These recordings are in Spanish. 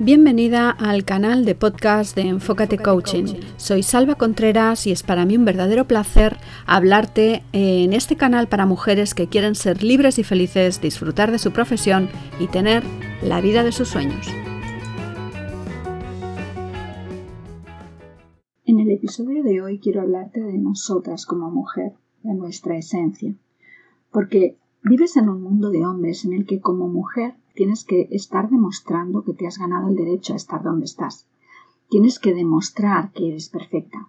Bienvenida al canal de podcast de Enfócate Coaching. Soy Salva Contreras y es para mí un verdadero placer hablarte en este canal para mujeres que quieren ser libres y felices, disfrutar de su profesión y tener la vida de sus sueños. En el episodio de hoy quiero hablarte de nosotras como mujer, de nuestra esencia, porque vives en un mundo de hombres en el que como mujer tienes que estar demostrando que te has ganado el derecho a estar donde estás. Tienes que demostrar que eres perfecta.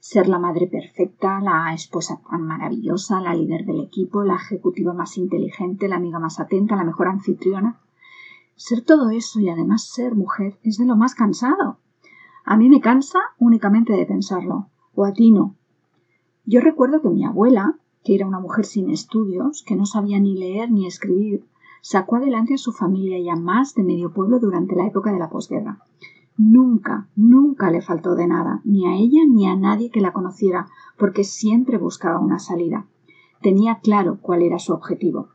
Ser la madre perfecta, la esposa tan maravillosa, la líder del equipo, la ejecutiva más inteligente, la amiga más atenta, la mejor anfitriona. Ser todo eso y además ser mujer es de lo más cansado. A mí me cansa únicamente de pensarlo, o a ti no. Yo recuerdo que mi abuela, que era una mujer sin estudios, que no sabía ni leer ni escribir, sacó adelante a su familia y a más de medio pueblo durante la época de la posguerra. Nunca, nunca le faltó de nada, ni a ella ni a nadie que la conociera, porque siempre buscaba una salida. Tenía claro cuál era su objetivo.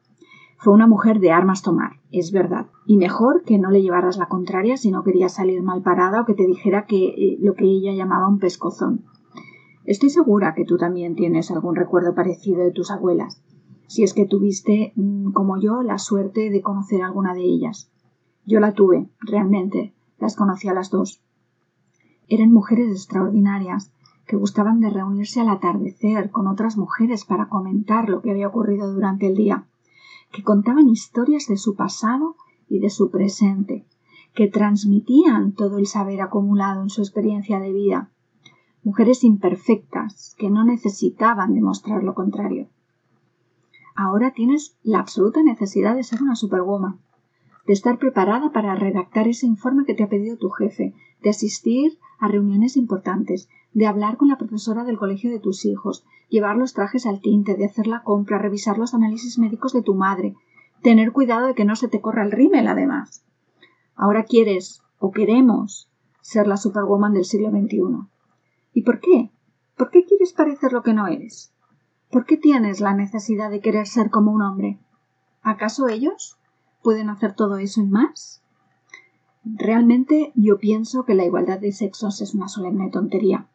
Fue una mujer de armas tomar, es verdad, y mejor que no le llevaras la contraria si no quería salir mal parada o que te dijera que eh, lo que ella llamaba un pescozón. Estoy segura que tú también tienes algún recuerdo parecido de tus abuelas si es que tuviste, mm, como yo, la suerte de conocer alguna de ellas. Yo la tuve, realmente, las conocí a las dos. Eran mujeres extraordinarias, que gustaban de reunirse al atardecer con otras mujeres para comentar lo que había ocurrido durante el día, que contaban historias de su pasado y de su presente, que transmitían todo el saber acumulado en su experiencia de vida, mujeres imperfectas que no necesitaban demostrar lo contrario. Ahora tienes la absoluta necesidad de ser una superwoman, de estar preparada para redactar ese informe que te ha pedido tu jefe, de asistir a reuniones importantes, de hablar con la profesora del colegio de tus hijos, llevar los trajes al tinte, de hacer la compra, revisar los análisis médicos de tu madre, tener cuidado de que no se te corra el rímel además. Ahora quieres o queremos ser la superwoman del siglo XXI. ¿Y por qué? ¿Por qué quieres parecer lo que no eres? ¿Por qué tienes la necesidad de querer ser como un hombre? ¿Acaso ellos pueden hacer todo eso y más? Realmente yo pienso que la igualdad de sexos es una solemne tontería.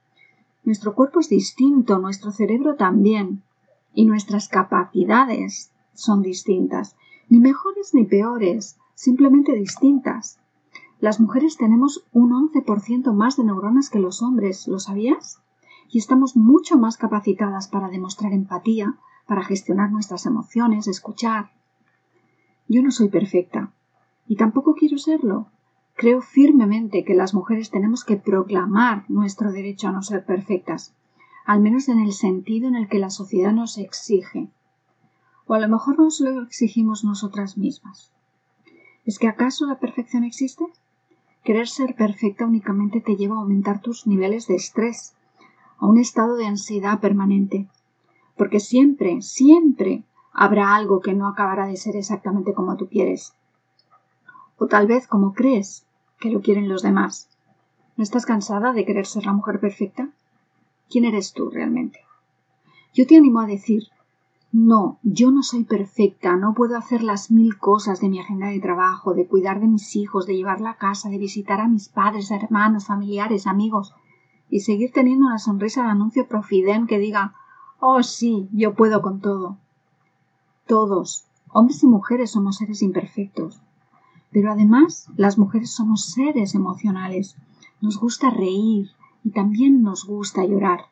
Nuestro cuerpo es distinto, nuestro cerebro también, y nuestras capacidades son distintas, ni mejores ni peores, simplemente distintas. Las mujeres tenemos un 11% más de neuronas que los hombres, ¿lo sabías? y estamos mucho más capacitadas para demostrar empatía, para gestionar nuestras emociones, escuchar. Yo no soy perfecta y tampoco quiero serlo. Creo firmemente que las mujeres tenemos que proclamar nuestro derecho a no ser perfectas, al menos en el sentido en el que la sociedad nos exige. O a lo mejor nos lo exigimos nosotras mismas. ¿Es que acaso la perfección existe? Querer ser perfecta únicamente te lleva a aumentar tus niveles de estrés, a un estado de ansiedad permanente, porque siempre, siempre habrá algo que no acabará de ser exactamente como tú quieres, o tal vez como crees que lo quieren los demás. ¿No estás cansada de querer ser la mujer perfecta? ¿Quién eres tú realmente? Yo te animo a decir, no, yo no soy perfecta, no puedo hacer las mil cosas de mi agenda de trabajo, de cuidar de mis hijos, de llevar la casa, de visitar a mis padres, hermanos, familiares, amigos y seguir teniendo una sonrisa de anuncio Profiden que diga Oh sí, yo puedo con todo. Todos, hombres y mujeres, somos seres imperfectos. Pero además, las mujeres somos seres emocionales. Nos gusta reír y también nos gusta llorar.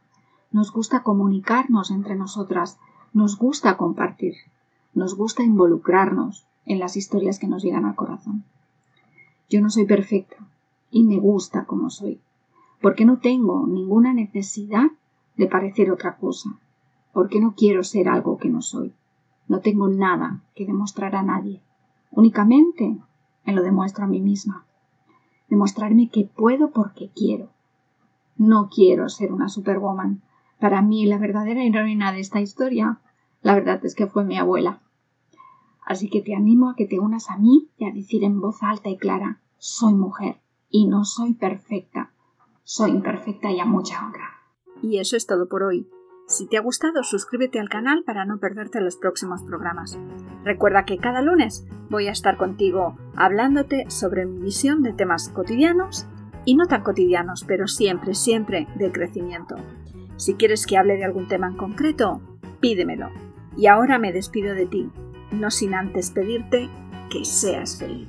Nos gusta comunicarnos entre nosotras. Nos gusta compartir. Nos gusta involucrarnos en las historias que nos llegan al corazón. Yo no soy perfecta y me gusta como soy porque no tengo ninguna necesidad de parecer otra cosa, porque no quiero ser algo que no soy. No tengo nada que demostrar a nadie. Únicamente me lo demuestro a mí misma. Demostrarme que puedo porque quiero. No quiero ser una superwoman. Para mí la verdadera heroína de esta historia, la verdad es que fue mi abuela. Así que te animo a que te unas a mí y a decir en voz alta y clara, soy mujer y no soy perfecta soy imperfecta y a mucha honra. Y eso es todo por hoy. Si te ha gustado, suscríbete al canal para no perderte los próximos programas. Recuerda que cada lunes voy a estar contigo hablándote sobre mi visión de temas cotidianos y no tan cotidianos, pero siempre, siempre de crecimiento. Si quieres que hable de algún tema en concreto, pídemelo. Y ahora me despido de ti, no sin antes pedirte que seas feliz.